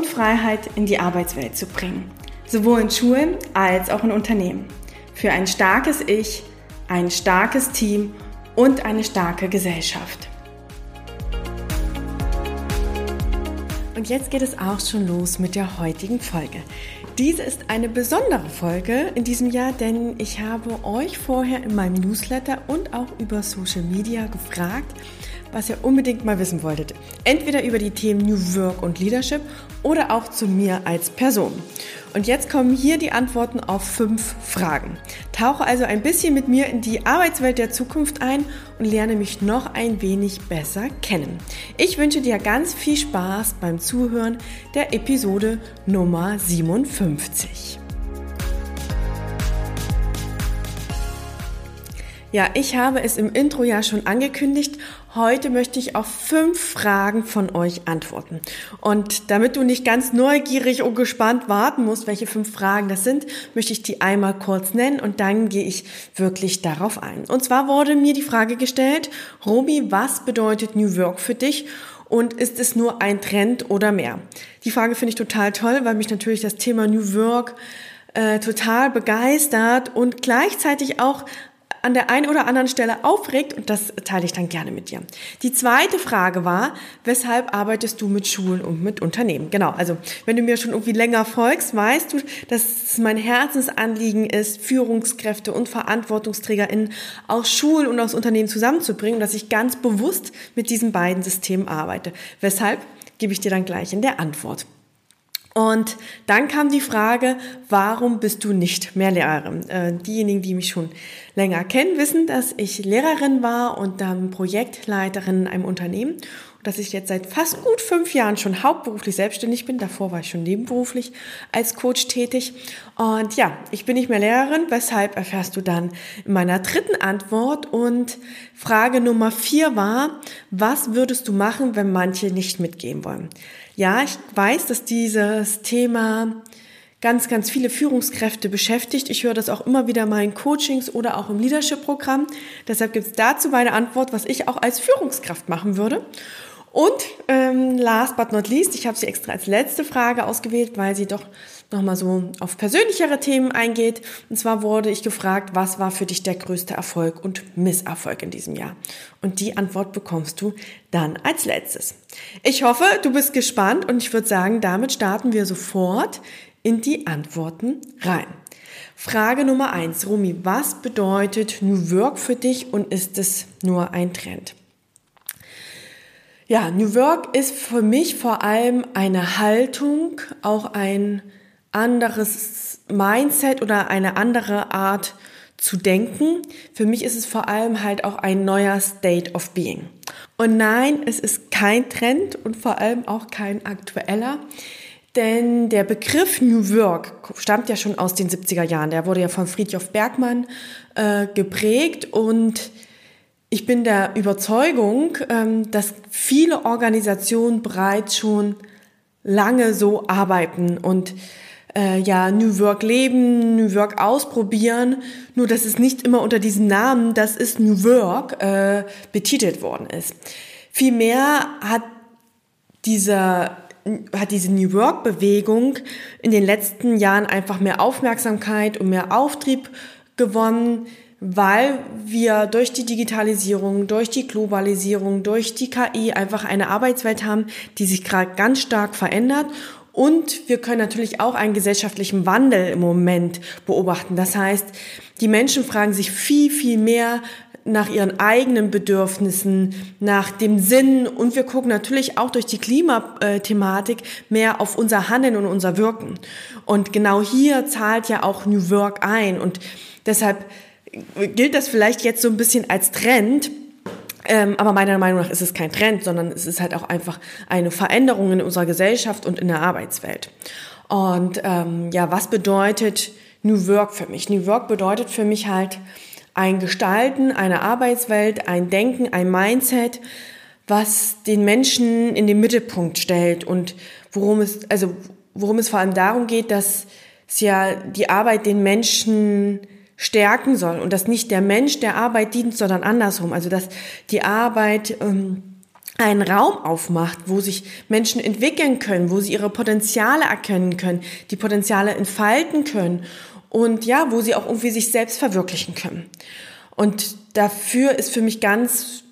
Freiheit in die Arbeitswelt zu bringen. Sowohl in Schulen als auch in Unternehmen. Für ein starkes Ich, ein starkes Team und eine starke Gesellschaft. Und jetzt geht es auch schon los mit der heutigen Folge. Diese ist eine besondere Folge in diesem Jahr, denn ich habe euch vorher in meinem Newsletter und auch über Social Media gefragt, was ihr unbedingt mal wissen wolltet. Entweder über die Themen New Work und Leadership oder auch zu mir als Person. Und jetzt kommen hier die Antworten auf fünf Fragen. Tauche also ein bisschen mit mir in die Arbeitswelt der Zukunft ein und lerne mich noch ein wenig besser kennen. Ich wünsche dir ganz viel Spaß beim Zuhören der Episode Nummer 57. Ja, ich habe es im Intro ja schon angekündigt. Heute möchte ich auf fünf Fragen von euch antworten. Und damit du nicht ganz neugierig und gespannt warten musst, welche fünf Fragen das sind, möchte ich die einmal kurz nennen und dann gehe ich wirklich darauf ein. Und zwar wurde mir die Frage gestellt, Romy, was bedeutet New Work für dich? Und ist es nur ein Trend oder mehr? Die Frage finde ich total toll, weil mich natürlich das Thema New Work äh, total begeistert und gleichzeitig auch an der einen oder anderen Stelle aufregt und das teile ich dann gerne mit dir. Die zweite Frage war, weshalb arbeitest du mit Schulen und mit Unternehmen? Genau, also wenn du mir schon irgendwie länger folgst, weißt du, dass mein Herzensanliegen ist, Führungskräfte und VerantwortungsträgerInnen aus Schulen und aus Unternehmen zusammenzubringen dass ich ganz bewusst mit diesen beiden Systemen arbeite. Weshalb gebe ich dir dann gleich in der Antwort. Und dann kam die Frage, warum bist du nicht mehr Lehrerin? Äh, diejenigen, die mich schon länger kennen, wissen, dass ich Lehrerin war und dann Projektleiterin in einem Unternehmen und dass ich jetzt seit fast gut fünf Jahren schon hauptberuflich selbstständig bin. Davor war ich schon nebenberuflich als Coach tätig. Und ja, ich bin nicht mehr Lehrerin, weshalb erfährst du dann in meiner dritten Antwort. Und Frage Nummer vier war, was würdest du machen, wenn manche nicht mitgehen wollen? Ja, ich weiß, dass dieses Thema ganz, ganz viele Führungskräfte beschäftigt. Ich höre das auch immer wieder mal in Coachings oder auch im Leadership-Programm. Deshalb gibt es dazu meine Antwort, was ich auch als Führungskraft machen würde. Und ähm, last but not least, ich habe sie extra als letzte Frage ausgewählt, weil sie doch nochmal so auf persönlichere Themen eingeht. Und zwar wurde ich gefragt, was war für dich der größte Erfolg und Misserfolg in diesem Jahr? Und die Antwort bekommst du dann als letztes. Ich hoffe, du bist gespannt und ich würde sagen, damit starten wir sofort in die Antworten rein. Frage Nummer eins, Rumi, was bedeutet New Work für dich und ist es nur ein Trend? Ja, New Work ist für mich vor allem eine Haltung, auch ein anderes Mindset oder eine andere Art zu denken. Für mich ist es vor allem halt auch ein neuer State of Being. Und nein, es ist kein Trend und vor allem auch kein aktueller. Denn der Begriff New Work stammt ja schon aus den 70er Jahren. Der wurde ja von Friedhof Bergmann äh, geprägt und ich bin der Überzeugung, ähm, dass viele Organisationen bereits schon lange so arbeiten und äh, ja New Work leben, New Work ausprobieren, nur dass es nicht immer unter diesem Namen, das ist New Work, äh, betitelt worden ist. Vielmehr hat dieser hat diese New Work Bewegung in den letzten Jahren einfach mehr Aufmerksamkeit und mehr Auftrieb gewonnen weil wir durch die Digitalisierung, durch die Globalisierung, durch die KI einfach eine Arbeitswelt haben, die sich gerade ganz stark verändert. Und wir können natürlich auch einen gesellschaftlichen Wandel im Moment beobachten. Das heißt, die Menschen fragen sich viel, viel mehr nach ihren eigenen Bedürfnissen, nach dem Sinn und wir gucken natürlich auch durch die Klimathematik mehr auf unser Handeln und unser Wirken. Und genau hier zahlt ja auch New Work ein und deshalb gilt das vielleicht jetzt so ein bisschen als Trend, Ähm, aber meiner Meinung nach ist es kein Trend, sondern es ist halt auch einfach eine Veränderung in unserer Gesellschaft und in der Arbeitswelt. Und ähm, ja, was bedeutet New Work für mich? New Work bedeutet für mich halt ein Gestalten einer Arbeitswelt, ein Denken, ein Mindset, was den Menschen in den Mittelpunkt stellt und worum es, also worum es vor allem darum geht, dass es ja die Arbeit den Menschen stärken soll und dass nicht der Mensch der Arbeit dient, sondern andersrum. Also dass die Arbeit ähm, einen Raum aufmacht, wo sich Menschen entwickeln können, wo sie ihre Potenziale erkennen können, die Potenziale entfalten können und ja, wo sie auch irgendwie sich selbst verwirklichen können. Und dafür ist für mich ganz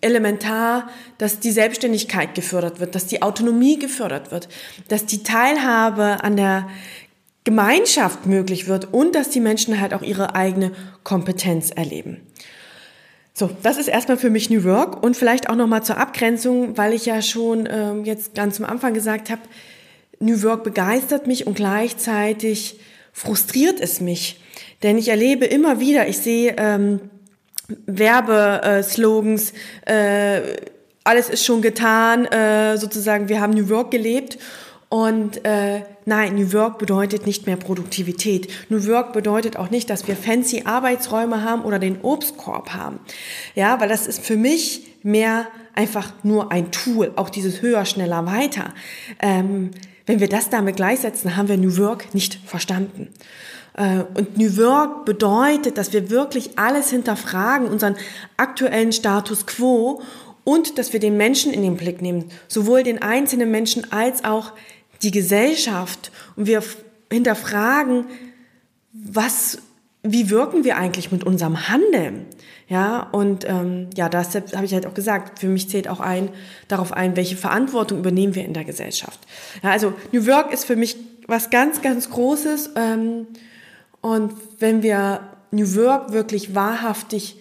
elementar, dass die Selbstständigkeit gefördert wird, dass die Autonomie gefördert wird, dass die Teilhabe an der Gemeinschaft möglich wird und dass die Menschen halt auch ihre eigene Kompetenz erleben. So, das ist erstmal für mich New Work und vielleicht auch nochmal zur Abgrenzung, weil ich ja schon ähm, jetzt ganz am Anfang gesagt habe, New Work begeistert mich und gleichzeitig frustriert es mich. Denn ich erlebe immer wieder, ich sehe ähm, Werbeslogans, äh, alles ist schon getan, äh, sozusagen, wir haben New Work gelebt und äh, nein, New Work bedeutet nicht mehr Produktivität. New Work bedeutet auch nicht, dass wir fancy Arbeitsräume haben oder den Obstkorb haben. Ja, weil das ist für mich mehr einfach nur ein Tool, auch dieses höher, schneller, weiter. Ähm, wenn wir das damit gleichsetzen, haben wir New Work nicht verstanden. Äh, und New Work bedeutet, dass wir wirklich alles hinterfragen, unseren aktuellen Status quo und dass wir den Menschen in den Blick nehmen, sowohl den einzelnen Menschen als auch die Gesellschaft und wir hinterfragen, was, wie wirken wir eigentlich mit unserem Handeln? Ja, und ähm, ja, das habe ich halt auch gesagt. Für mich zählt auch ein darauf ein, welche Verantwortung übernehmen wir in der Gesellschaft. Ja, also New Work ist für mich was ganz, ganz Großes. Ähm, und wenn wir New Work wirklich wahrhaftig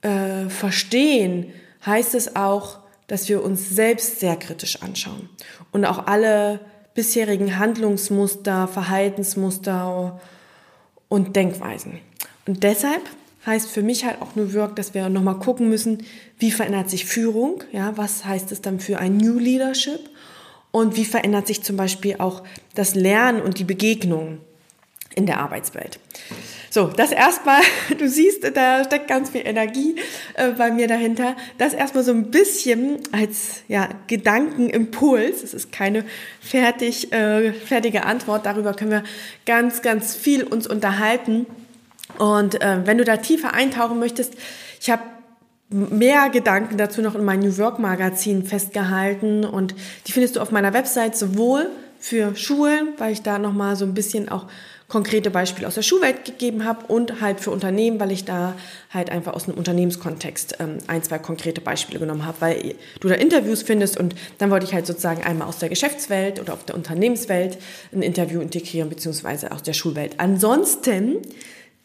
äh, verstehen, heißt es auch, dass wir uns selbst sehr kritisch anschauen und auch alle bisherigen Handlungsmuster, Verhaltensmuster und Denkweisen. Und deshalb heißt für mich halt auch New Work, dass wir nochmal gucken müssen, wie verändert sich Führung, ja, was heißt es dann für ein New Leadership und wie verändert sich zum Beispiel auch das Lernen und die Begegnung in der Arbeitswelt. So, das erstmal, du siehst, da steckt ganz viel Energie äh, bei mir dahinter. Das erstmal so ein bisschen als ja, Gedankenimpuls. Es ist keine fertig, äh, fertige Antwort. Darüber können wir ganz, ganz viel uns unterhalten. Und äh, wenn du da tiefer eintauchen möchtest, ich habe mehr Gedanken dazu noch in meinem New Work Magazin festgehalten und die findest du auf meiner Website sowohl für Schulen, weil ich da nochmal so ein bisschen auch konkrete Beispiele aus der Schulwelt gegeben habe und halt für Unternehmen, weil ich da halt einfach aus einem Unternehmenskontext ähm, ein, zwei konkrete Beispiele genommen habe, weil du da Interviews findest und dann wollte ich halt sozusagen einmal aus der Geschäftswelt oder auf der Unternehmenswelt ein Interview integrieren, beziehungsweise aus der Schulwelt. Ansonsten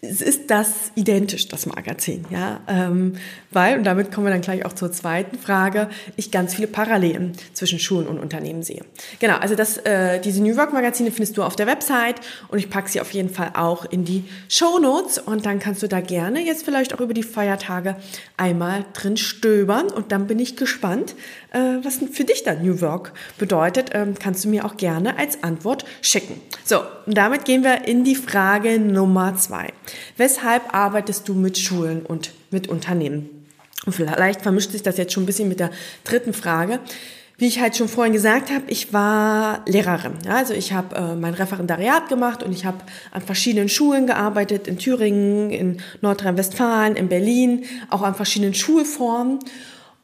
es ist das identisch, das Magazin, ja, ähm, weil, und damit kommen wir dann gleich auch zur zweiten Frage, ich ganz viele Parallelen zwischen Schulen und Unternehmen sehe. Genau, also das, äh, diese New Work Magazine findest du auf der Website und ich packe sie auf jeden Fall auch in die Show Notes und dann kannst du da gerne jetzt vielleicht auch über die Feiertage einmal drin stöbern und dann bin ich gespannt, äh, was für dich dann New Work bedeutet, ähm, kannst du mir auch gerne als Antwort schicken. So, und damit gehen wir in die Frage Nummer zwei. Weshalb arbeitest du mit Schulen und mit Unternehmen? Und vielleicht vermischt sich das jetzt schon ein bisschen mit der dritten Frage. Wie ich halt schon vorhin gesagt habe, ich war Lehrerin. Ja, also ich habe äh, mein Referendariat gemacht und ich habe an verschiedenen Schulen gearbeitet, in Thüringen, in Nordrhein-Westfalen, in Berlin, auch an verschiedenen Schulformen.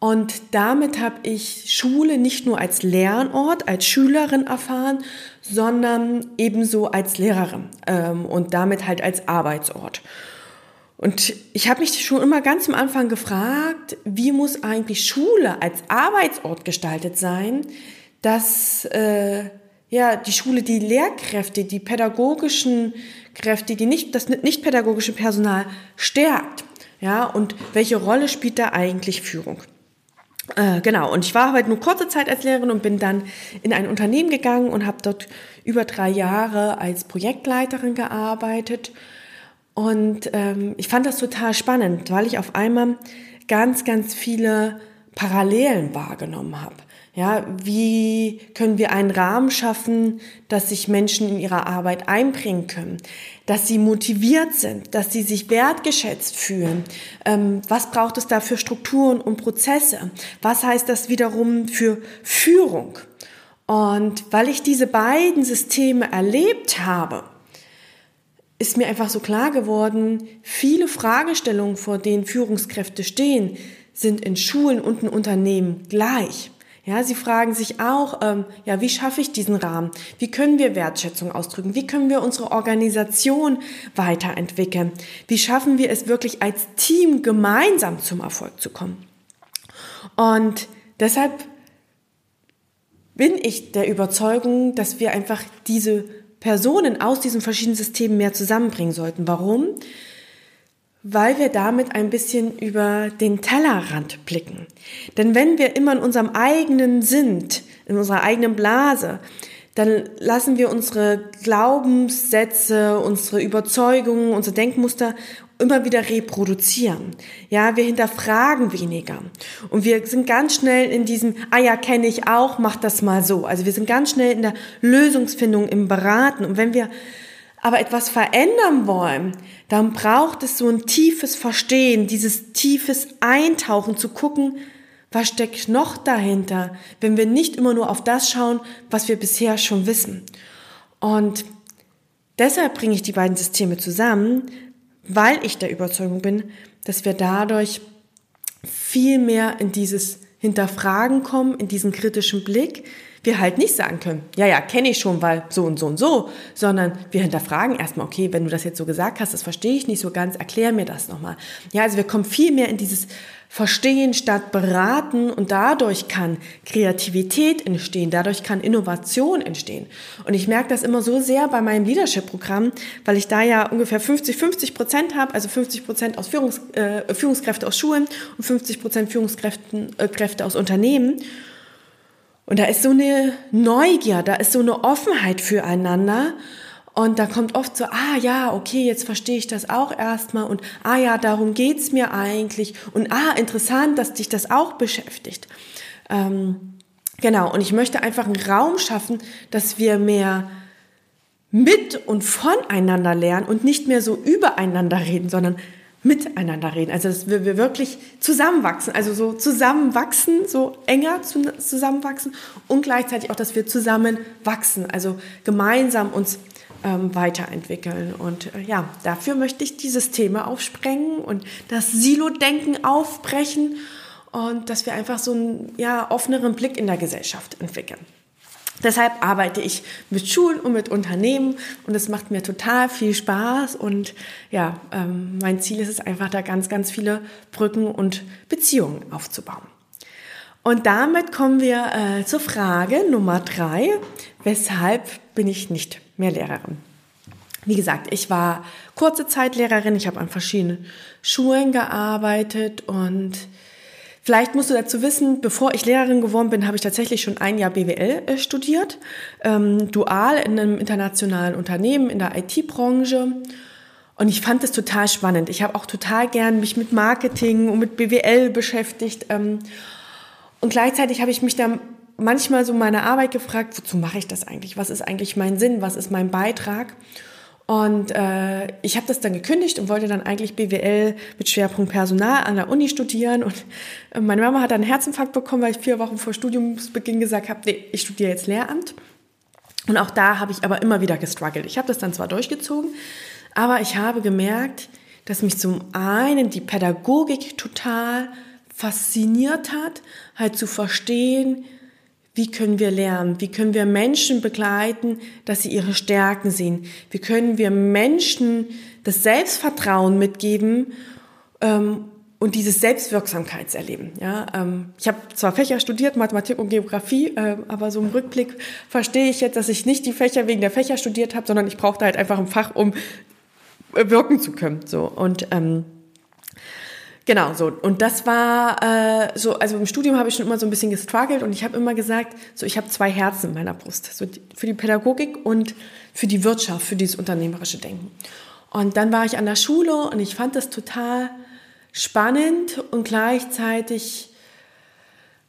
Und damit habe ich Schule nicht nur als Lernort, als Schülerin erfahren, sondern ebenso als Lehrerin ähm, und damit halt als Arbeitsort. Und ich habe mich schon immer ganz am Anfang gefragt, wie muss eigentlich Schule als Arbeitsort gestaltet sein, dass äh, ja die Schule die Lehrkräfte, die pädagogischen Kräfte, die nicht das nicht pädagogische Personal stärkt, ja und welche Rolle spielt da eigentlich Führung? Äh, genau, und ich war halt nur kurze Zeit als Lehrerin und bin dann in ein Unternehmen gegangen und habe dort über drei Jahre als Projektleiterin gearbeitet. Und ähm, ich fand das total spannend, weil ich auf einmal ganz, ganz viele Parallelen wahrgenommen habe. Ja, wie können wir einen Rahmen schaffen, dass sich Menschen in ihrer Arbeit einbringen können, dass sie motiviert sind, dass sie sich wertgeschätzt fühlen? Ähm, was braucht es da für Strukturen und Prozesse? Was heißt das wiederum für Führung? Und weil ich diese beiden Systeme erlebt habe, ist mir einfach so klar geworden, viele Fragestellungen, vor denen Führungskräfte stehen, sind in Schulen und in Unternehmen gleich. Ja, sie fragen sich auch, ähm, ja, wie schaffe ich diesen Rahmen? Wie können wir Wertschätzung ausdrücken? Wie können wir unsere Organisation weiterentwickeln? Wie schaffen wir es wirklich als Team gemeinsam zum Erfolg zu kommen? Und deshalb bin ich der Überzeugung, dass wir einfach diese Personen aus diesen verschiedenen Systemen mehr zusammenbringen sollten. Warum? Weil wir damit ein bisschen über den Tellerrand blicken. Denn wenn wir immer in unserem eigenen sind, in unserer eigenen Blase, dann lassen wir unsere Glaubenssätze, unsere Überzeugungen, unsere Denkmuster immer wieder reproduzieren. Ja, wir hinterfragen weniger. Und wir sind ganz schnell in diesem, ah ja, kenne ich auch, mach das mal so. Also wir sind ganz schnell in der Lösungsfindung, im Beraten. Und wenn wir aber etwas verändern wollen, dann braucht es so ein tiefes Verstehen, dieses tiefes Eintauchen zu gucken, was steckt noch dahinter, wenn wir nicht immer nur auf das schauen, was wir bisher schon wissen. Und deshalb bringe ich die beiden Systeme zusammen, weil ich der Überzeugung bin, dass wir dadurch viel mehr in dieses Hinterfragen kommen, in diesen kritischen Blick, wir halt nicht sagen können, ja, ja, kenne ich schon, weil so und so und so, sondern wir hinterfragen erstmal, okay, wenn du das jetzt so gesagt hast, das verstehe ich nicht so ganz, erklär mir das nochmal. Ja, also wir kommen viel mehr in dieses Verstehen statt beraten und dadurch kann Kreativität entstehen, dadurch kann Innovation entstehen. Und ich merke das immer so sehr bei meinem Leadership-Programm, weil ich da ja ungefähr 50-50 Prozent habe, also 50 Prozent aus Führungs, äh, Führungskräfte aus Schulen und 50 Prozent Führungskräfte äh, aus Unternehmen. Und da ist so eine Neugier, da ist so eine Offenheit füreinander. Und da kommt oft so, ah ja, okay, jetzt verstehe ich das auch erstmal und ah ja, darum geht's mir eigentlich und ah, interessant, dass dich das auch beschäftigt. Ähm, genau, und ich möchte einfach einen Raum schaffen, dass wir mehr mit und voneinander lernen und nicht mehr so übereinander reden, sondern miteinander reden. Also dass wir, wir wirklich zusammenwachsen, also so zusammenwachsen, so enger zusammenwachsen und gleichzeitig auch, dass wir zusammen wachsen, also gemeinsam uns ähm, weiterentwickeln. Und äh, ja, dafür möchte ich dieses Thema aufsprengen und das Silo-Denken aufbrechen und dass wir einfach so einen ja, offeneren Blick in der Gesellschaft entwickeln. Deshalb arbeite ich mit Schulen und mit Unternehmen und es macht mir total viel Spaß und ja, ähm, mein Ziel ist es einfach, da ganz, ganz viele Brücken und Beziehungen aufzubauen. Und damit kommen wir äh, zur Frage Nummer drei. Weshalb bin ich nicht mehr Lehrerin? Wie gesagt, ich war kurze Zeit Lehrerin. Ich habe an verschiedenen Schulen gearbeitet und Vielleicht musst du dazu wissen, bevor ich Lehrerin geworden bin, habe ich tatsächlich schon ein Jahr BWL äh, studiert, ähm, dual in einem internationalen Unternehmen in der IT-Branche. Und ich fand es total spannend. Ich habe auch total gern mich mit Marketing und mit BWL beschäftigt. Ähm, und gleichzeitig habe ich mich da manchmal so meine Arbeit gefragt, wozu mache ich das eigentlich? Was ist eigentlich mein Sinn? Was ist mein Beitrag? Und äh, ich habe das dann gekündigt und wollte dann eigentlich BWL mit Schwerpunkt Personal an der Uni studieren. Und äh, meine Mama hat dann einen Herzinfarkt bekommen, weil ich vier Wochen vor Studiumsbeginn gesagt habe, nee, ich studiere jetzt Lehramt. Und auch da habe ich aber immer wieder gestruggelt. Ich habe das dann zwar durchgezogen, aber ich habe gemerkt, dass mich zum einen die Pädagogik total fasziniert hat, halt zu verstehen, wie können wir lernen? Wie können wir Menschen begleiten, dass sie ihre Stärken sehen? Wie können wir Menschen das Selbstvertrauen mitgeben ähm, und dieses Selbstwirksamkeitserleben? Ja, ähm, ich habe zwar Fächer studiert, Mathematik und Geografie, äh, aber so im Rückblick verstehe ich jetzt, dass ich nicht die Fächer wegen der Fächer studiert habe, sondern ich brauchte halt einfach ein Fach, um äh, wirken zu können. So und ähm, Genau, so. Und das war äh, so, also im Studium habe ich schon immer so ein bisschen gestruggelt und ich habe immer gesagt, so ich habe zwei Herzen in meiner Brust. So für die Pädagogik und für die Wirtschaft, für dieses unternehmerische Denken. Und dann war ich an der Schule und ich fand das total spannend und gleichzeitig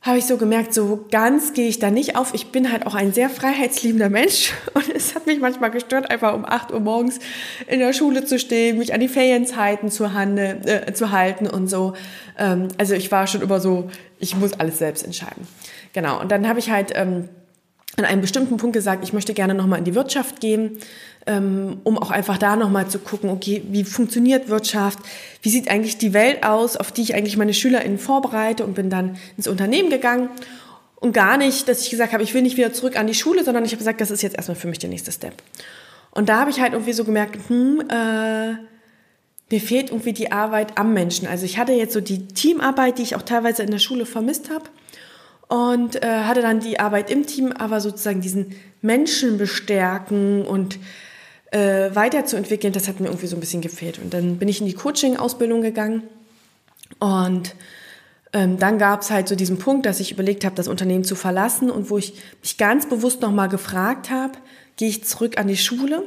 habe ich so gemerkt, so ganz gehe ich da nicht auf. Ich bin halt auch ein sehr freiheitsliebender Mensch und es hat mich manchmal gestört, einfach um 8 Uhr morgens in der Schule zu stehen, mich an die Ferienzeiten zu, hande, äh, zu halten und so. Ähm, also ich war schon immer so, ich muss alles selbst entscheiden. Genau, und dann habe ich halt ähm, an einem bestimmten Punkt gesagt, ich möchte gerne nochmal in die Wirtschaft gehen, um auch einfach da nochmal zu gucken, okay, wie funktioniert Wirtschaft, wie sieht eigentlich die Welt aus, auf die ich eigentlich meine SchülerInnen vorbereite und bin dann ins Unternehmen gegangen. Und gar nicht, dass ich gesagt habe, ich will nicht wieder zurück an die Schule, sondern ich habe gesagt, das ist jetzt erstmal für mich der nächste Step. Und da habe ich halt irgendwie so gemerkt, hm, äh, mir fehlt irgendwie die Arbeit am Menschen. Also ich hatte jetzt so die Teamarbeit, die ich auch teilweise in der Schule vermisst habe und äh, hatte dann die Arbeit im Team, aber sozusagen diesen Menschen bestärken und äh, weiterzuentwickeln, das hat mir irgendwie so ein bisschen gefehlt. Und dann bin ich in die Coaching-Ausbildung gegangen und ähm, dann gab es halt so diesen Punkt, dass ich überlegt habe, das Unternehmen zu verlassen und wo ich mich ganz bewusst nochmal gefragt habe, gehe ich zurück an die Schule,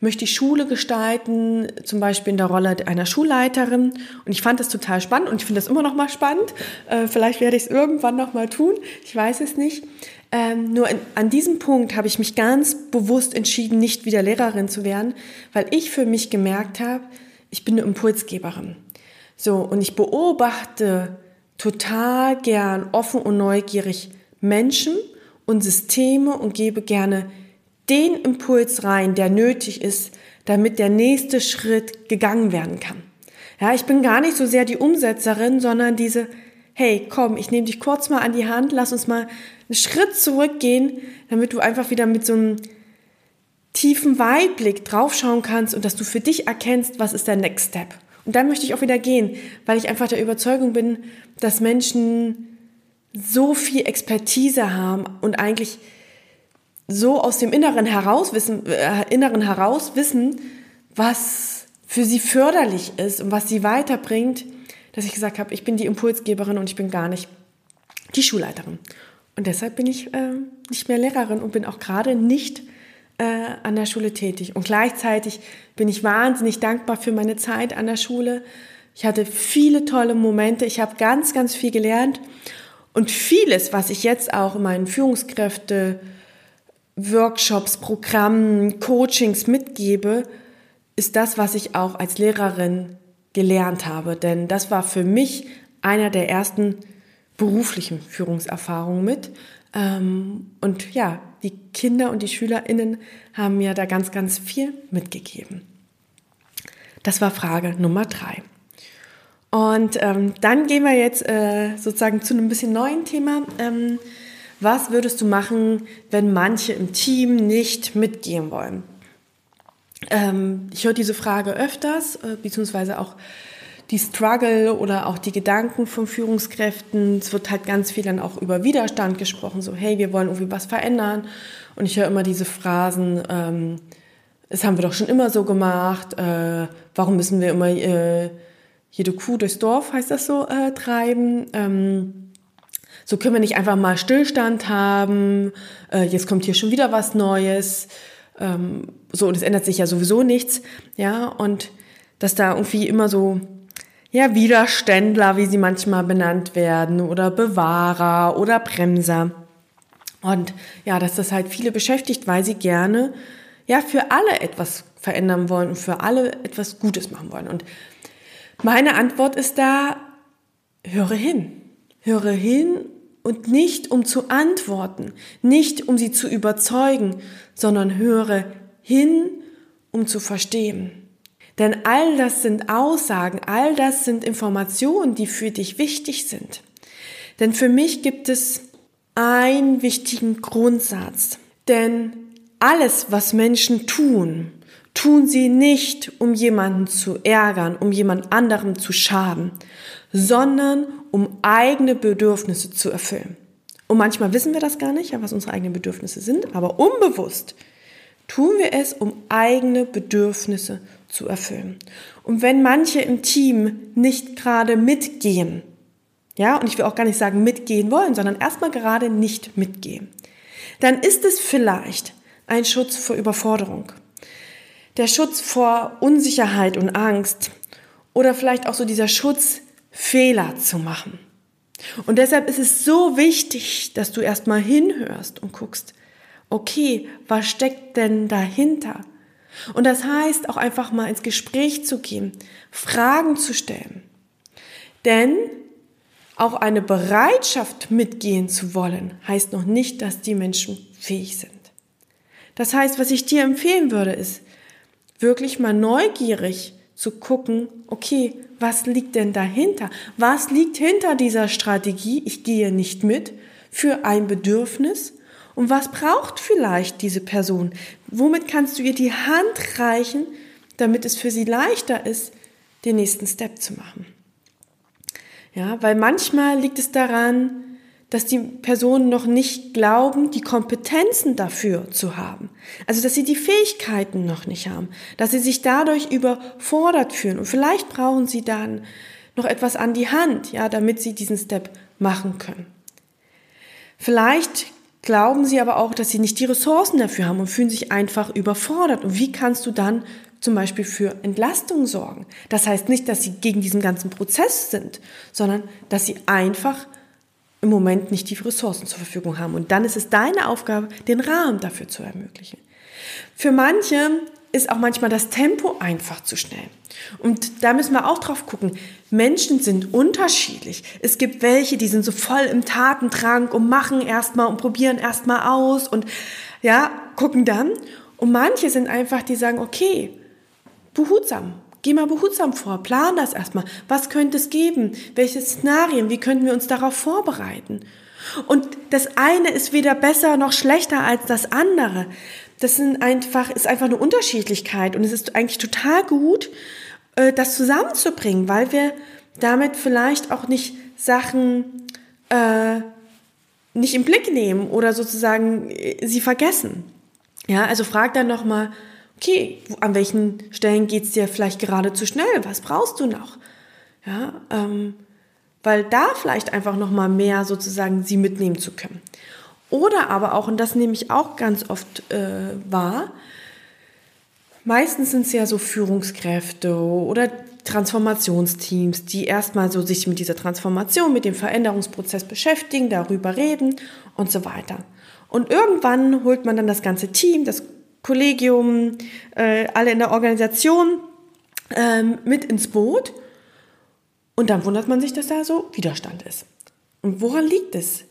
möchte ich Schule gestalten, zum Beispiel in der Rolle einer Schulleiterin. Und ich fand das total spannend und ich finde das immer noch mal spannend. Äh, vielleicht werde ich es irgendwann noch mal tun. Ich weiß es nicht. Ähm, nur in, an diesem Punkt habe ich mich ganz bewusst entschieden, nicht wieder Lehrerin zu werden, weil ich für mich gemerkt habe, ich bin eine Impulsgeberin. So, und ich beobachte total gern offen und neugierig Menschen und Systeme und gebe gerne den Impuls rein, der nötig ist, damit der nächste Schritt gegangen werden kann. Ja, ich bin gar nicht so sehr die Umsetzerin, sondern diese, hey, komm, ich nehme dich kurz mal an die Hand, lass uns mal einen Schritt zurückgehen, damit du einfach wieder mit so einem tiefen Weitblick draufschauen kannst und dass du für dich erkennst, was ist der Next Step. Und dann möchte ich auch wieder gehen, weil ich einfach der Überzeugung bin, dass Menschen so viel Expertise haben und eigentlich so aus dem Inneren heraus wissen, äh, Inneren heraus wissen, was für sie förderlich ist und was sie weiterbringt, dass ich gesagt habe, ich bin die Impulsgeberin und ich bin gar nicht die Schulleiterin. Und deshalb bin ich äh, nicht mehr Lehrerin und bin auch gerade nicht äh, an der Schule tätig. Und gleichzeitig bin ich wahnsinnig dankbar für meine Zeit an der Schule. Ich hatte viele tolle Momente. Ich habe ganz, ganz viel gelernt. Und vieles, was ich jetzt auch in meinen Führungskräfte Workshops, Programmen, Coachings mitgebe, ist das, was ich auch als Lehrerin gelernt habe. Denn das war für mich einer der ersten beruflichen Führungserfahrungen mit. Ähm, und ja, die Kinder und die SchülerInnen haben mir da ganz, ganz viel mitgegeben. Das war Frage Nummer drei. Und ähm, dann gehen wir jetzt äh, sozusagen zu einem bisschen neuen Thema. Ähm, was würdest du machen, wenn manche im Team nicht mitgehen wollen? Ähm, ich höre diese Frage öfters, äh, beziehungsweise auch die Struggle oder auch die Gedanken von Führungskräften. Es wird halt ganz viel dann auch über Widerstand gesprochen, so hey, wir wollen irgendwie was verändern. Und ich höre immer diese Phrasen, ähm, das haben wir doch schon immer so gemacht, äh, warum müssen wir immer äh, jede Kuh durchs Dorf, heißt das so, äh, treiben. Ähm, so können wir nicht einfach mal Stillstand haben, äh, jetzt kommt hier schon wieder was Neues. Ähm, so, und es ändert sich ja sowieso nichts. Ja, und dass da irgendwie immer so, ja, Widerständler, wie sie manchmal benannt werden, oder Bewahrer oder Bremser. Und ja, dass das halt viele beschäftigt, weil sie gerne ja für alle etwas verändern wollen und für alle etwas Gutes machen wollen. Und meine Antwort ist da, höre hin. Höre hin und nicht um zu antworten, nicht um sie zu überzeugen, sondern höre hin, um zu verstehen. Denn all das sind Aussagen, all das sind Informationen, die für dich wichtig sind. Denn für mich gibt es einen wichtigen Grundsatz. Denn alles, was Menschen tun, tun sie nicht, um jemanden zu ärgern, um jemand anderem zu schaden, sondern um eigene Bedürfnisse zu erfüllen. Und manchmal wissen wir das gar nicht, was unsere eigenen Bedürfnisse sind, aber unbewusst tun wir es, um eigene Bedürfnisse zu erfüllen. Und wenn manche im Team nicht gerade mitgehen, ja, und ich will auch gar nicht sagen mitgehen wollen, sondern erstmal gerade nicht mitgehen, dann ist es vielleicht ein Schutz vor Überforderung. Der Schutz vor Unsicherheit und Angst oder vielleicht auch so dieser Schutz Fehler zu machen. Und deshalb ist es so wichtig, dass du erstmal hinhörst und guckst, okay, was steckt denn dahinter? Und das heißt auch einfach mal ins Gespräch zu gehen, Fragen zu stellen. Denn auch eine Bereitschaft mitgehen zu wollen, heißt noch nicht, dass die Menschen fähig sind. Das heißt, was ich dir empfehlen würde, ist wirklich mal neugierig zu gucken, okay, was liegt denn dahinter? Was liegt hinter dieser Strategie? Ich gehe nicht mit für ein Bedürfnis. Und was braucht vielleicht diese Person? Womit kannst du ihr die Hand reichen, damit es für sie leichter ist, den nächsten Step zu machen? Ja, weil manchmal liegt es daran, dass die Personen noch nicht glauben, die Kompetenzen dafür zu haben. Also, dass sie die Fähigkeiten noch nicht haben, dass sie sich dadurch überfordert fühlen. Und vielleicht brauchen sie dann noch etwas an die Hand, ja, damit sie diesen Step machen können. Vielleicht glauben sie aber auch, dass sie nicht die Ressourcen dafür haben und fühlen sich einfach überfordert. Und wie kannst du dann zum Beispiel für Entlastung sorgen? Das heißt nicht, dass sie gegen diesen ganzen Prozess sind, sondern dass sie einfach im Moment nicht die Ressourcen zur Verfügung haben. Und dann ist es deine Aufgabe, den Rahmen dafür zu ermöglichen. Für manche ist auch manchmal das Tempo einfach zu schnell. Und da müssen wir auch drauf gucken. Menschen sind unterschiedlich. Es gibt welche, die sind so voll im Tatendrang und machen erstmal und probieren erstmal aus und ja, gucken dann. Und manche sind einfach, die sagen, okay, behutsam, Geh mal behutsam vor, plan das erstmal. Was könnte es geben? Welche Szenarien? Wie könnten wir uns darauf vorbereiten? Und das eine ist weder besser noch schlechter als das andere. Das sind einfach, ist einfach eine Unterschiedlichkeit und es ist eigentlich total gut, äh, das zusammenzubringen, weil wir damit vielleicht auch nicht Sachen äh, nicht im Blick nehmen oder sozusagen äh, sie vergessen. Ja, also frag dann nochmal, mal okay, an welchen Stellen geht's dir vielleicht gerade zu schnell? Was brauchst du noch? Ja, ähm, weil da vielleicht einfach noch mal mehr sozusagen sie mitnehmen zu können. Oder aber auch, und das nehme ich auch ganz oft äh, wahr, meistens sind es ja so Führungskräfte oder Transformationsteams, die erstmal so sich mit dieser Transformation, mit dem Veränderungsprozess beschäftigen, darüber reden und so weiter. Und irgendwann holt man dann das ganze Team, das Kollegium, äh, alle in der Organisation ähm, mit ins Boot. Und dann wundert man sich, dass da so Widerstand ist. Und woran liegt es?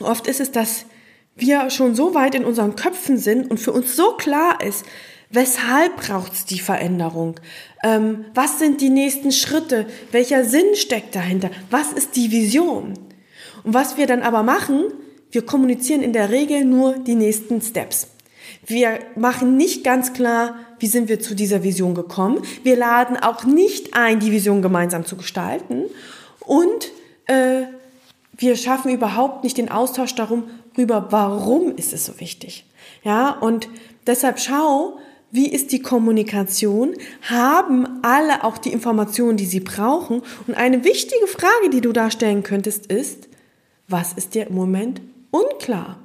Oft ist es, dass wir schon so weit in unseren Köpfen sind und für uns so klar ist, weshalb braucht es die Veränderung? Ähm, was sind die nächsten Schritte? Welcher Sinn steckt dahinter? Was ist die Vision? Und was wir dann aber machen, wir kommunizieren in der Regel nur die nächsten Steps. Wir machen nicht ganz klar, wie sind wir zu dieser Vision gekommen. Wir laden auch nicht ein, die Vision gemeinsam zu gestalten. Und äh, wir schaffen überhaupt nicht den Austausch darum, rüber, warum ist es so wichtig. Ja, und deshalb schau, wie ist die Kommunikation? Haben alle auch die Informationen, die sie brauchen? Und eine wichtige Frage, die du da stellen könntest, ist, was ist dir im Moment unklar?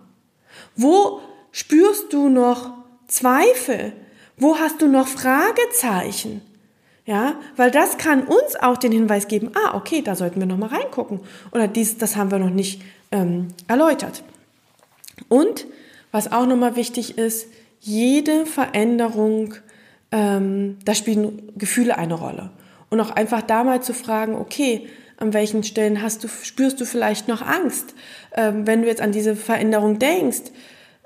Wo Spürst du noch Zweifel? Wo hast du noch Fragezeichen? Ja, weil das kann uns auch den Hinweis geben, ah, okay, da sollten wir noch mal reingucken. Oder dies, das haben wir noch nicht ähm, erläutert. Und was auch noch mal wichtig ist, jede Veränderung, ähm, da spielen Gefühle eine Rolle. Und auch einfach da mal zu fragen, okay, an welchen Stellen hast du, spürst du vielleicht noch Angst? Ähm, wenn du jetzt an diese Veränderung denkst,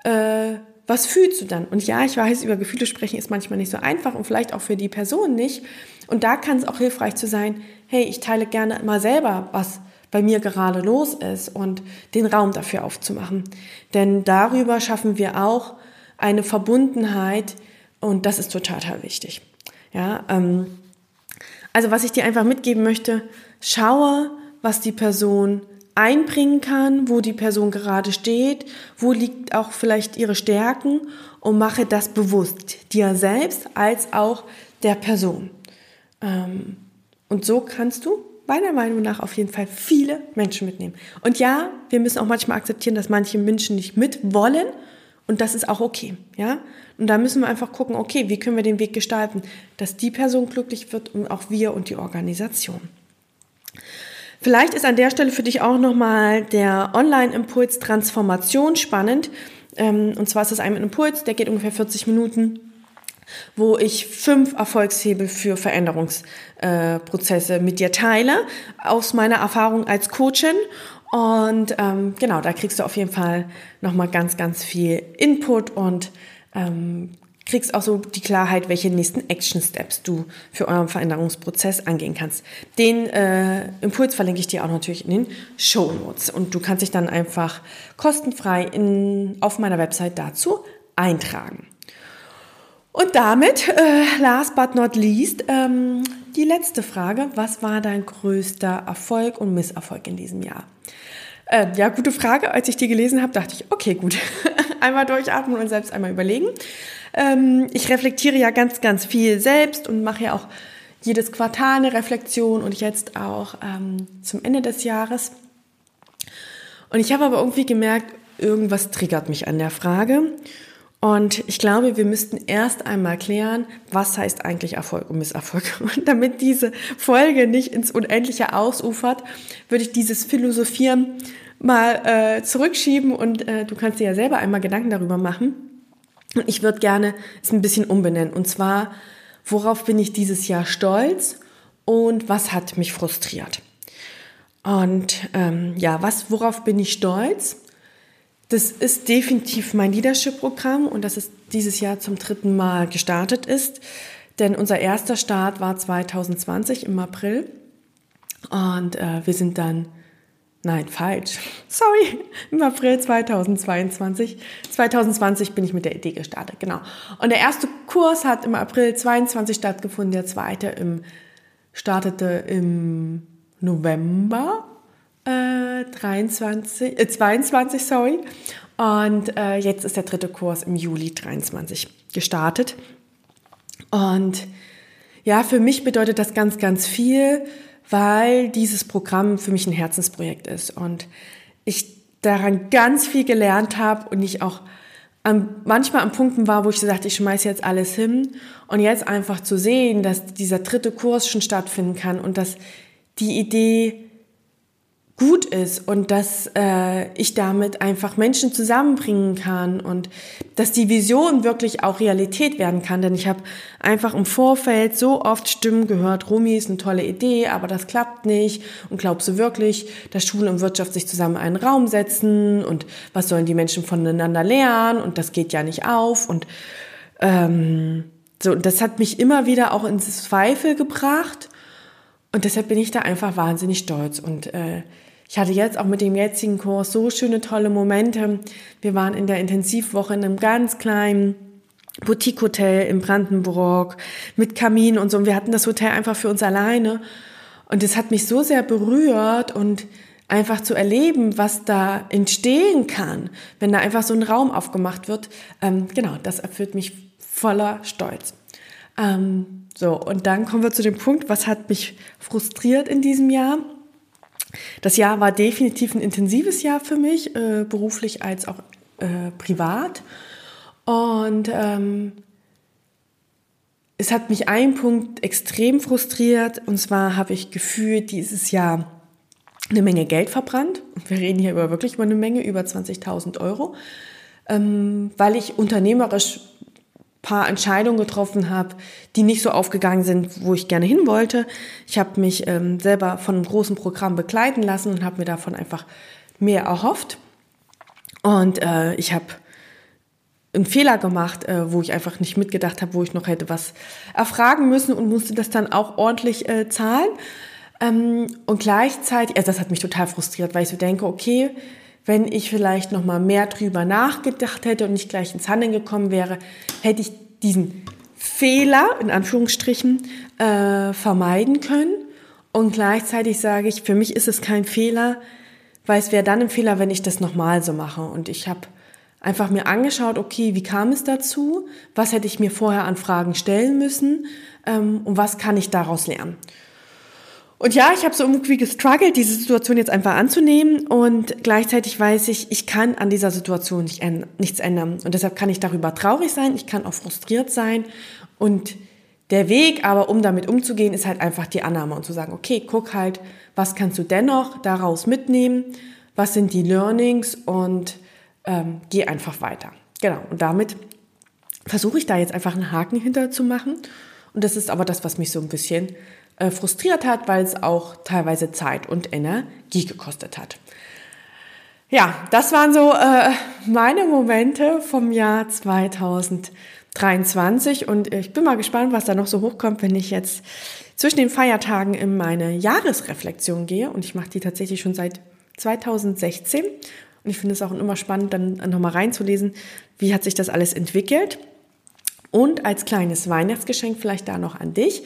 äh, was fühlst du dann? Und ja, ich weiß, über Gefühle sprechen ist manchmal nicht so einfach und vielleicht auch für die Person nicht. Und da kann es auch hilfreich zu sein, hey, ich teile gerne mal selber, was bei mir gerade los ist und den Raum dafür aufzumachen. Denn darüber schaffen wir auch eine Verbundenheit und das ist total, total wichtig. Ja, ähm, also was ich dir einfach mitgeben möchte, schaue, was die Person einbringen kann, wo die Person gerade steht, wo liegt auch vielleicht ihre Stärken und mache das bewusst, dir selbst als auch der Person. Ähm, und so kannst du meiner Meinung nach auf jeden Fall viele Menschen mitnehmen. Und ja, wir müssen auch manchmal akzeptieren, dass manche Menschen nicht mit wollen und das ist auch okay, ja? Und da müssen wir einfach gucken, okay, wie können wir den Weg gestalten, dass die Person glücklich wird und auch wir und die Organisation. Vielleicht ist an der Stelle für dich auch nochmal der Online-Impuls Transformation spannend. Ähm, und zwar ist es ein Impuls, der geht ungefähr 40 Minuten wo ich fünf Erfolgshebel für Veränderungsprozesse äh, mit dir teile, aus meiner Erfahrung als Coachin. Und ähm, genau, da kriegst du auf jeden Fall nochmal ganz, ganz viel Input und ähm, kriegst auch so die Klarheit, welche nächsten Action Steps du für euren Veränderungsprozess angehen kannst. Den äh, Impuls verlinke ich dir auch natürlich in den Show Notes und du kannst dich dann einfach kostenfrei in, auf meiner Website dazu eintragen. Und damit, äh, last but not least, ähm, die letzte Frage. Was war dein größter Erfolg und Misserfolg in diesem Jahr? Äh, ja, gute Frage. Als ich die gelesen habe, dachte ich, okay, gut. einmal durchatmen und selbst einmal überlegen. Ähm, ich reflektiere ja ganz, ganz viel selbst und mache ja auch jedes Quartal eine Reflexion und jetzt auch ähm, zum Ende des Jahres. Und ich habe aber irgendwie gemerkt, irgendwas triggert mich an der Frage. Und ich glaube, wir müssten erst einmal klären, was heißt eigentlich Erfolg und Misserfolg. Und damit diese Folge nicht ins Unendliche ausufert, würde ich dieses Philosophieren mal äh, zurückschieben und äh, du kannst dir ja selber einmal Gedanken darüber machen. Und ich würde gerne es ein bisschen umbenennen. Und zwar, worauf bin ich dieses Jahr stolz und was hat mich frustriert? Und ähm, ja, was, worauf bin ich stolz? Das ist definitiv mein Leadership-Programm und das ist dieses Jahr zum dritten Mal gestartet ist. Denn unser erster Start war 2020 im April und äh, wir sind dann Nein, falsch. Sorry. Im April 2022. 2020 bin ich mit der Idee gestartet, genau. Und der erste Kurs hat im April 22 stattgefunden, der zweite im, startete im November äh, 23, äh, 22, sorry. Und äh, jetzt ist der dritte Kurs im Juli 23 gestartet. Und ja, für mich bedeutet das ganz, ganz viel weil dieses Programm für mich ein Herzensprojekt ist und ich daran ganz viel gelernt habe und ich auch an, manchmal an Punkten war, wo ich sagte, ich schmeiße jetzt alles hin und jetzt einfach zu sehen, dass dieser dritte Kurs schon stattfinden kann und dass die Idee gut ist und dass äh, ich damit einfach Menschen zusammenbringen kann und dass die Vision wirklich auch Realität werden kann. Denn ich habe einfach im Vorfeld so oft Stimmen gehört, Rumi ist eine tolle Idee, aber das klappt nicht. Und glaubst du wirklich, dass Schule und Wirtschaft sich zusammen in einen Raum setzen? Und was sollen die Menschen voneinander lernen? Und das geht ja nicht auf. Und ähm, so, das hat mich immer wieder auch ins Zweifel gebracht. Und deshalb bin ich da einfach wahnsinnig stolz. Und äh, ich hatte jetzt auch mit dem jetzigen Kurs so schöne, tolle Momente. Wir waren in der Intensivwoche in einem ganz kleinen Boutique-Hotel in Brandenburg mit Kamin und so. Und wir hatten das Hotel einfach für uns alleine. Und es hat mich so sehr berührt und einfach zu erleben, was da entstehen kann, wenn da einfach so ein Raum aufgemacht wird. Ähm, genau, das erfüllt mich voller Stolz. Ähm, so, und dann kommen wir zu dem Punkt, was hat mich frustriert in diesem Jahr? Das Jahr war definitiv ein intensives Jahr für mich, äh, beruflich als auch äh, privat. Und ähm, es hat mich ein Punkt extrem frustriert. Und zwar habe ich gefühlt dieses Jahr eine Menge Geld verbrannt. Wir reden hier über wirklich über eine Menge, über 20.000 Euro, ähm, weil ich unternehmerisch paar Entscheidungen getroffen habe, die nicht so aufgegangen sind, wo ich gerne hin wollte. Ich habe mich ähm, selber von einem großen Programm begleiten lassen und habe mir davon einfach mehr erhofft. Und äh, ich habe einen Fehler gemacht, äh, wo ich einfach nicht mitgedacht habe, wo ich noch hätte was erfragen müssen und musste das dann auch ordentlich äh, zahlen. Ähm, und gleichzeitig, also das hat mich total frustriert, weil ich so denke, okay, wenn ich vielleicht noch mal mehr drüber nachgedacht hätte und nicht gleich ins Handeln gekommen wäre, hätte ich diesen Fehler in Anführungsstrichen äh, vermeiden können. Und gleichzeitig sage ich, für mich ist es kein Fehler, weil es wäre dann ein Fehler, wenn ich das nochmal so mache. Und ich habe einfach mir angeschaut, okay, wie kam es dazu? Was hätte ich mir vorher an Fragen stellen müssen? Ähm, und was kann ich daraus lernen? Und ja, ich habe so irgendwie gestruggelt, diese Situation jetzt einfach anzunehmen und gleichzeitig weiß ich, ich kann an dieser Situation nicht, nichts ändern. Und deshalb kann ich darüber traurig sein, ich kann auch frustriert sein und der Weg, aber um damit umzugehen, ist halt einfach die Annahme und zu sagen, okay, guck halt, was kannst du dennoch daraus mitnehmen, was sind die Learnings und ähm, geh einfach weiter. Genau, und damit versuche ich da jetzt einfach einen Haken hinter zu machen. Und das ist aber das, was mich so ein bisschen äh, frustriert hat, weil es auch teilweise Zeit und Energie gekostet hat. Ja, das waren so äh, meine Momente vom Jahr 2000. 23 und ich bin mal gespannt, was da noch so hochkommt, wenn ich jetzt zwischen den Feiertagen in meine Jahresreflexion gehe und ich mache die tatsächlich schon seit 2016 und ich finde es auch immer spannend, dann nochmal reinzulesen, wie hat sich das alles entwickelt. Und als kleines Weihnachtsgeschenk vielleicht da noch an dich.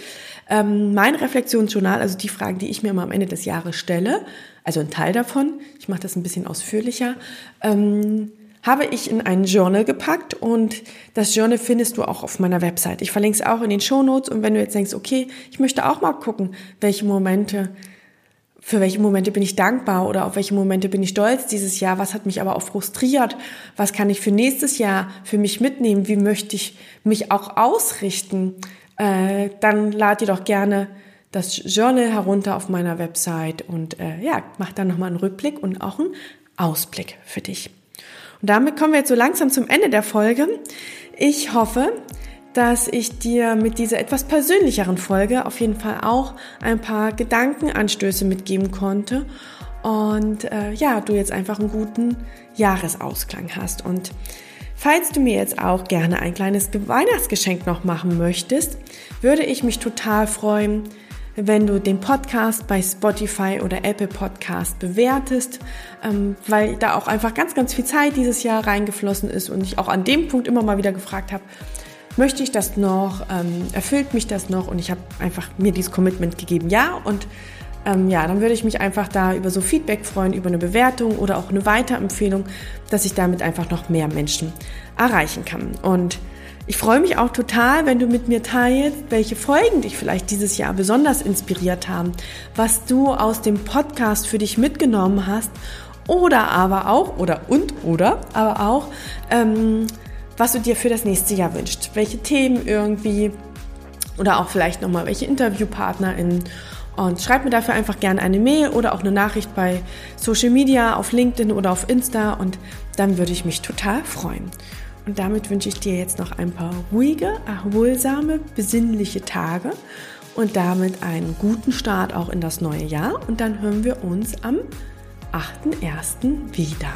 Ähm, mein Reflexionsjournal, also die Fragen, die ich mir immer am Ende des Jahres stelle, also ein Teil davon, ich mache das ein bisschen ausführlicher, ähm, habe ich in ein Journal gepackt und das Journal findest du auch auf meiner Website. Ich verlinke es auch in den Show Notes und wenn du jetzt denkst, okay, ich möchte auch mal gucken, welche Momente, für welche Momente bin ich dankbar oder auf welche Momente bin ich stolz dieses Jahr, was hat mich aber auch frustriert, was kann ich für nächstes Jahr für mich mitnehmen, wie möchte ich mich auch ausrichten, äh, dann lad dir doch gerne das Journal herunter auf meiner Website und äh, ja, mach dann nochmal einen Rückblick und auch einen Ausblick für dich. Und damit kommen wir jetzt so langsam zum Ende der Folge. Ich hoffe, dass ich dir mit dieser etwas persönlicheren Folge auf jeden Fall auch ein paar Gedankenanstöße mitgeben konnte und äh, ja, du jetzt einfach einen guten Jahresausklang hast. Und falls du mir jetzt auch gerne ein kleines Weihnachtsgeschenk noch machen möchtest, würde ich mich total freuen, wenn du den Podcast bei Spotify oder Apple Podcast bewertest, ähm, weil da auch einfach ganz, ganz viel Zeit dieses Jahr reingeflossen ist und ich auch an dem Punkt immer mal wieder gefragt habe, möchte ich das noch, ähm, erfüllt mich das noch? Und ich habe einfach mir dieses Commitment gegeben, ja. Und ähm, ja, dann würde ich mich einfach da über so Feedback freuen, über eine Bewertung oder auch eine Weiterempfehlung, dass ich damit einfach noch mehr Menschen erreichen kann. Und ich freue mich auch total, wenn du mit mir teilst, welche Folgen dich vielleicht dieses Jahr besonders inspiriert haben, was du aus dem Podcast für dich mitgenommen hast oder aber auch, oder und oder, aber auch, ähm, was du dir für das nächste Jahr wünschst, welche Themen irgendwie oder auch vielleicht nochmal welche InterviewpartnerInnen und schreib mir dafür einfach gerne eine Mail oder auch eine Nachricht bei Social Media, auf LinkedIn oder auf Insta und dann würde ich mich total freuen. Und damit wünsche ich dir jetzt noch ein paar ruhige, erholsame, besinnliche Tage und damit einen guten Start auch in das neue Jahr. Und dann hören wir uns am 8.1. wieder.